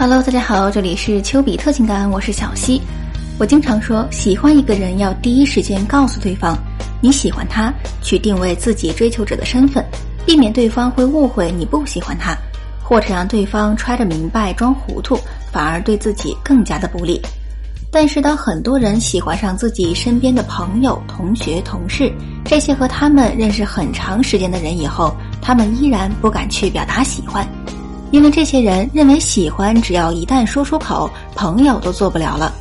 Hello，大家好，这里是丘比特情感，我是小溪。我经常说，喜欢一个人要第一时间告诉对方你喜欢他，去定位自己追求者的身份，避免对方会误会你不喜欢他，或者让对方揣着明白装糊涂，反而对自己更加的不利。但是，当很多人喜欢上自己身边的朋友、同学、同事这些和他们认识很长时间的人以后，他们依然不敢去表达喜欢。因为这些人认为喜欢，只要一旦说出口，朋友都做不了了。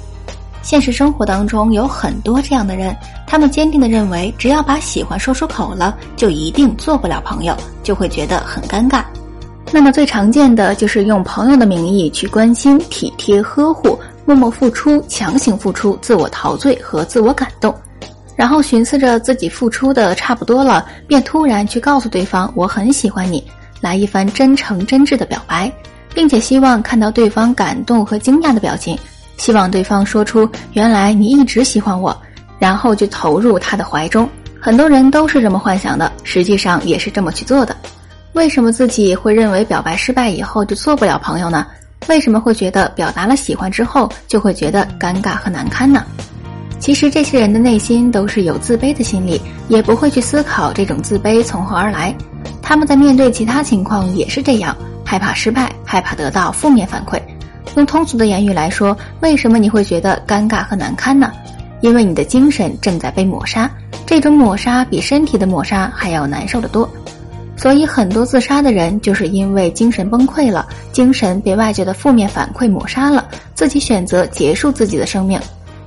现实生活当中有很多这样的人，他们坚定的认为，只要把喜欢说出口了，就一定做不了朋友，就会觉得很尴尬。那么最常见的就是用朋友的名义去关心、体贴、呵护、默默付出、强行付出、自我陶醉和自我感动，然后寻思着自己付出的差不多了，便突然去告诉对方我很喜欢你。来一番真诚真挚的表白，并且希望看到对方感动和惊讶的表情，希望对方说出“原来你一直喜欢我”，然后就投入他的怀中。很多人都是这么幻想的，实际上也是这么去做的。为什么自己会认为表白失败以后就做不了朋友呢？为什么会觉得表达了喜欢之后就会觉得尴尬和难堪呢？其实这些人的内心都是有自卑的心理，也不会去思考这种自卑从何而来。他们在面对其他情况也是这样，害怕失败，害怕得到负面反馈。用通俗的言语来说，为什么你会觉得尴尬和难堪呢？因为你的精神正在被抹杀，这种抹杀比身体的抹杀还要难受的多。所以很多自杀的人就是因为精神崩溃了，精神被外界的负面反馈抹杀了，自己选择结束自己的生命，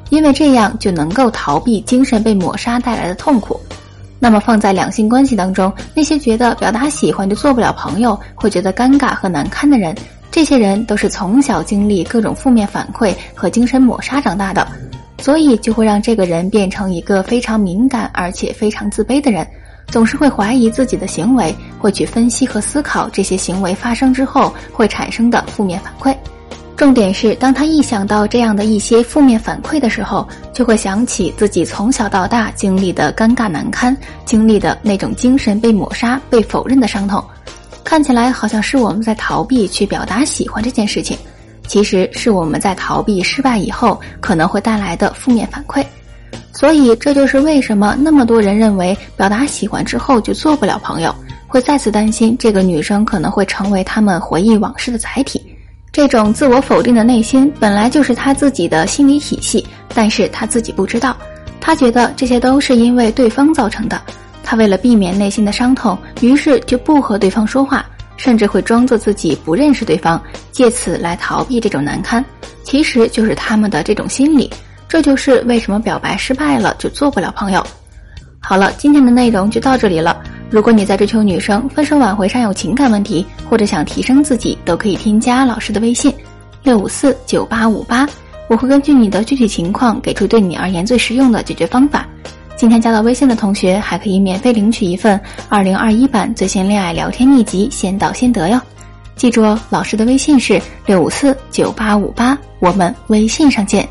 因为这样就能够逃避精神被抹杀带来的痛苦。那么放在两性关系当中，那些觉得表达喜欢就做不了朋友，会觉得尴尬和难堪的人，这些人都是从小经历各种负面反馈和精神抹杀长大的，所以就会让这个人变成一个非常敏感而且非常自卑的人，总是会怀疑自己的行为，会去分析和思考这些行为发生之后会产生的负面反馈。重点是，当他一想到这样的一些负面反馈的时候，就会想起自己从小到大经历的尴尬难堪，经历的那种精神被抹杀、被否认的伤痛。看起来好像是我们在逃避去表达喜欢这件事情，其实是我们在逃避失败以后可能会带来的负面反馈。所以，这就是为什么那么多人认为表达喜欢之后就做不了朋友，会再次担心这个女生可能会成为他们回忆往事的载体。这种自我否定的内心本来就是他自己的心理体系，但是他自己不知道，他觉得这些都是因为对方造成的。他为了避免内心的伤痛，于是就不和对方说话，甚至会装作自己不认识对方，借此来逃避这种难堪。其实就是他们的这种心理，这就是为什么表白失败了就做不了朋友。好了，今天的内容就到这里了。如果你在追求女生、分手挽回上有情感问题，或者想提升自己，都可以添加老师的微信：六五四九八五八，我会根据你的具体情况给出对你而言最实用的解决方法。今天加到微信的同学还可以免费领取一份二零二一版最新恋爱聊天秘籍，先到先得哟。记住哦，老师的微信是六五四九八五八，我们微信上见。